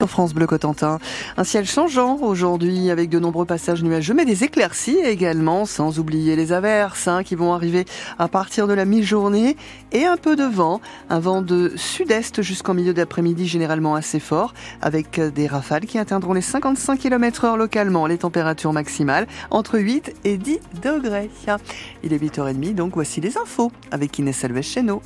Sur France Bleu Cotentin, un ciel changeant aujourd'hui avec de nombreux passages nuageux, mais des éclaircies également, sans oublier les averses hein, qui vont arriver à partir de la mi-journée et un peu de vent, un vent de sud-est jusqu'en milieu d'après-midi généralement assez fort, avec des rafales qui atteindront les 55 km heure localement, les températures maximales entre 8 et 10 degrés. Il est 8h30, donc voici les infos avec Inès Alves chez nous.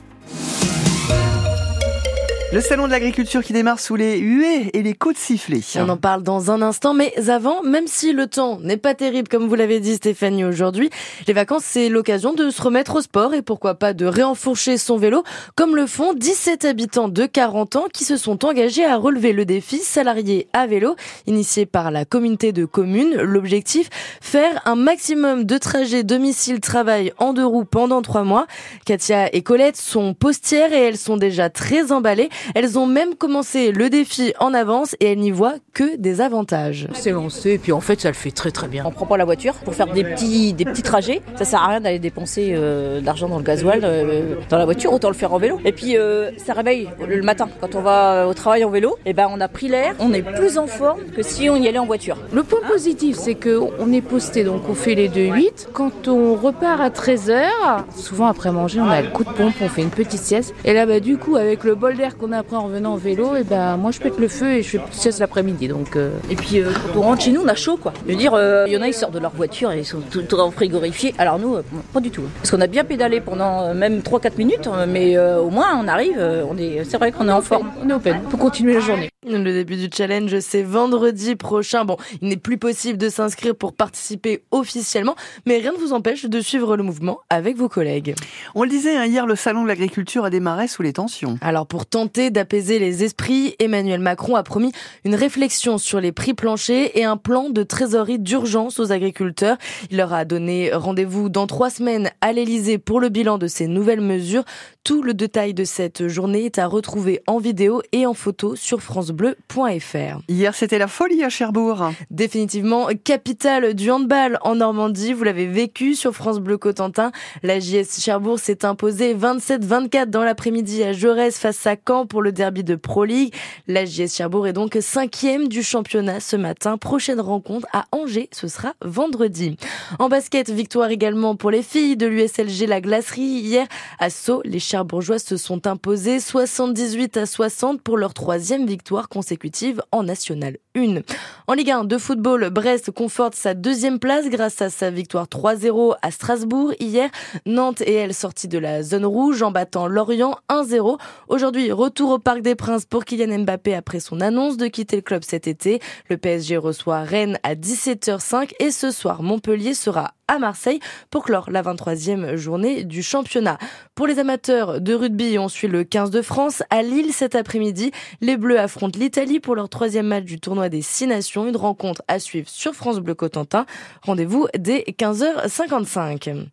Le salon de l'agriculture qui démarre sous les huées et les coups de sifflet. On en parle dans un instant, mais avant, même si le temps n'est pas terrible comme vous l'avez dit Stéphanie aujourd'hui, les vacances c'est l'occasion de se remettre au sport et pourquoi pas de réenfourcher son vélo, comme le font 17 habitants de 40 ans qui se sont engagés à relever le défi salarié à vélo, initié par la communauté de communes. L'objectif, faire un maximum de trajets domicile-travail en deux roues pendant trois mois. Katia et Colette sont postières et elles sont déjà très emballées. Elles ont même commencé le défi en avance et elles n'y voient que des avantages. C'est lancé et puis en fait ça le fait très très bien. On prend pas la voiture pour faire des petits, des petits trajets. Ça sert à rien d'aller dépenser euh, d'argent dans le gasoil euh, dans la voiture, autant le faire en vélo. Et puis euh, ça réveille le matin quand on va au travail en vélo. Et ben on a pris l'air, on est plus en forme que si on y allait en voiture. Le point positif c'est que on est posté donc on fait les 2-8. Quand on repart à 13h, souvent après manger on a le coup de pompe, on fait une petite sieste. Et là bah du coup avec le bol d'air qu'on après en revenant en vélo, et ben moi je pète le feu et je fais sieste l'après-midi. Donc euh. et puis euh, quand on rentre chez nous, on a chaud quoi. Je veux dire, euh, il y en a ils sortent de leur voiture et ils sont tout en frigorifiés. Alors nous, pas du tout. Hein. Parce qu'on a bien pédalé pendant même 3-4 minutes, mais au moins on arrive. on est, c'est vrai qu'on est en forme. On est open pour continuer la journée. Le début du challenge, c'est vendredi prochain. Bon, il n'est plus possible de s'inscrire pour participer officiellement, mais rien ne vous empêche de suivre le mouvement avec vos collègues. On le disait hein, hier, le salon de l'agriculture a démarré sous les tensions. Alors pour tenter d'apaiser les esprits, Emmanuel Macron a promis une réflexion sur les prix planchers et un plan de trésorerie d'urgence aux agriculteurs. Il leur a donné rendez-vous dans trois semaines à l'Elysée pour le bilan de ces nouvelles mesures. Tout le détail de cette journée est à retrouver en vidéo et en photo sur francebleu.fr. Hier, c'était la folie à Cherbourg. Définitivement capitale du handball en Normandie. Vous l'avez vécu sur France Bleu Cotentin. La JS Cherbourg s'est imposée 27-24 dans l'après-midi à Jaurès face à Caen pour le derby de Pro League. La JS Cherbourg est donc cinquième du championnat ce matin. Prochaine rencontre à Angers, ce sera vendredi. En basket, victoire également pour les filles de l'USLG La Glacerie. Hier, à Sceaux, les Cherbourgeois se sont imposés 78 à 60 pour leur troisième victoire consécutive en National 1. En Ligue 1 de football, Brest conforte sa deuxième place grâce à sa victoire 3-0 à Strasbourg hier. Nantes et elle sortie de la zone rouge en battant Lorient 1-0. Aujourd'hui, retour au Parc des Princes pour Kylian Mbappé après son annonce de quitter le club cet été. Le PSG reçoit Rennes à 17h05 et ce soir, Montpellier sera à Marseille pour clore la 23e journée du championnat. Pour les amateurs de rugby, on suit le 15 de France à Lille cet après-midi. Les Bleus affrontent l'Italie pour leur troisième match du tournoi des Six Nations. Une rencontre à suivre sur France Bleu Cotentin. Rendez-vous dès 15h55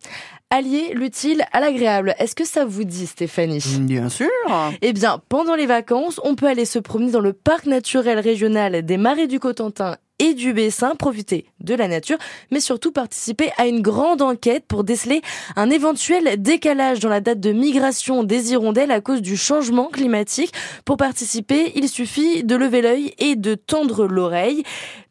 allier l'utile à l'agréable. Est-ce que ça vous dit, Stéphanie? Bien sûr. Eh bien, pendant les vacances, on peut aller se promener dans le parc naturel régional des Marais du Cotentin et du Bessin, profiter de la nature, mais surtout participer à une grande enquête pour déceler un éventuel décalage dans la date de migration des hirondelles à cause du changement climatique. Pour participer, il suffit de lever l'œil et de tendre l'oreille.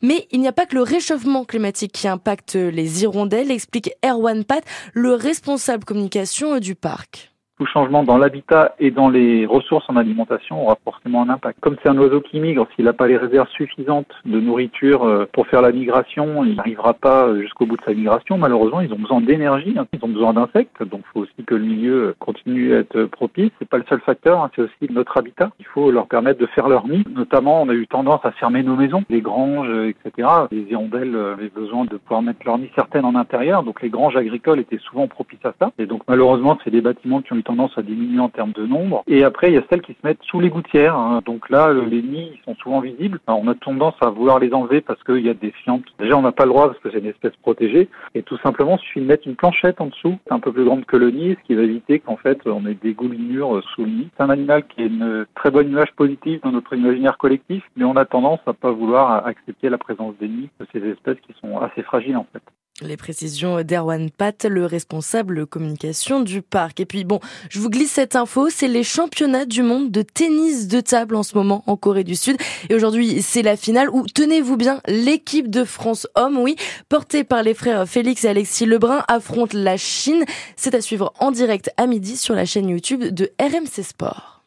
Mais il n'y a pas que le réchauffement climatique qui impacte les hirondelles, explique Erwan Pat, le responsable communication du parc tout changement dans l'habitat et dans les ressources en alimentation aura forcément un impact. Comme c'est un oiseau qui migre, s'il n'a pas les réserves suffisantes de nourriture euh, pour faire la migration, il n'arrivera pas jusqu'au bout de sa migration. Malheureusement, ils ont besoin d'énergie, hein. ils ont besoin d'insectes, donc il faut aussi que le milieu continue à être propice. C'est pas le seul facteur, hein. c'est aussi notre habitat. Il faut leur permettre de faire leur nid. Notamment, on a eu tendance à fermer nos maisons, les granges, etc. Les hirondelles avaient besoin de pouvoir mettre leur nid certaines en intérieur, donc les granges agricoles étaient souvent propices à ça. Et donc malheureusement, c'est des bâtiments qui ont eu tendance à diminuer en termes de nombre. Et après, il y a celles qui se mettent sous les gouttières. Hein. Donc là, les nids sont souvent visibles. on a tendance à vouloir les enlever parce qu'il y a des fientes. Déjà, on n'a pas le droit parce que c'est une espèce protégée. Et tout simplement, il suffit de mettre une planchette en dessous, un peu plus grande que le nid, ce qui va éviter qu'en fait, on ait des goulinures sous le nid. C'est un animal qui a une très bonne image positive dans notre imaginaire collectif, mais on a tendance à pas vouloir accepter la présence des nids de ces espèces qui sont assez fragiles en fait. Les précisions d'Erwan Pat, le responsable communication du parc. Et puis bon, je vous glisse cette info, c'est les championnats du monde de tennis de table en ce moment en Corée du Sud. Et aujourd'hui, c'est la finale où, tenez-vous bien, l'équipe de France homme, oui, portée par les frères Félix et Alexis Lebrun, affronte la Chine. C'est à suivre en direct à midi sur la chaîne YouTube de RMC Sport.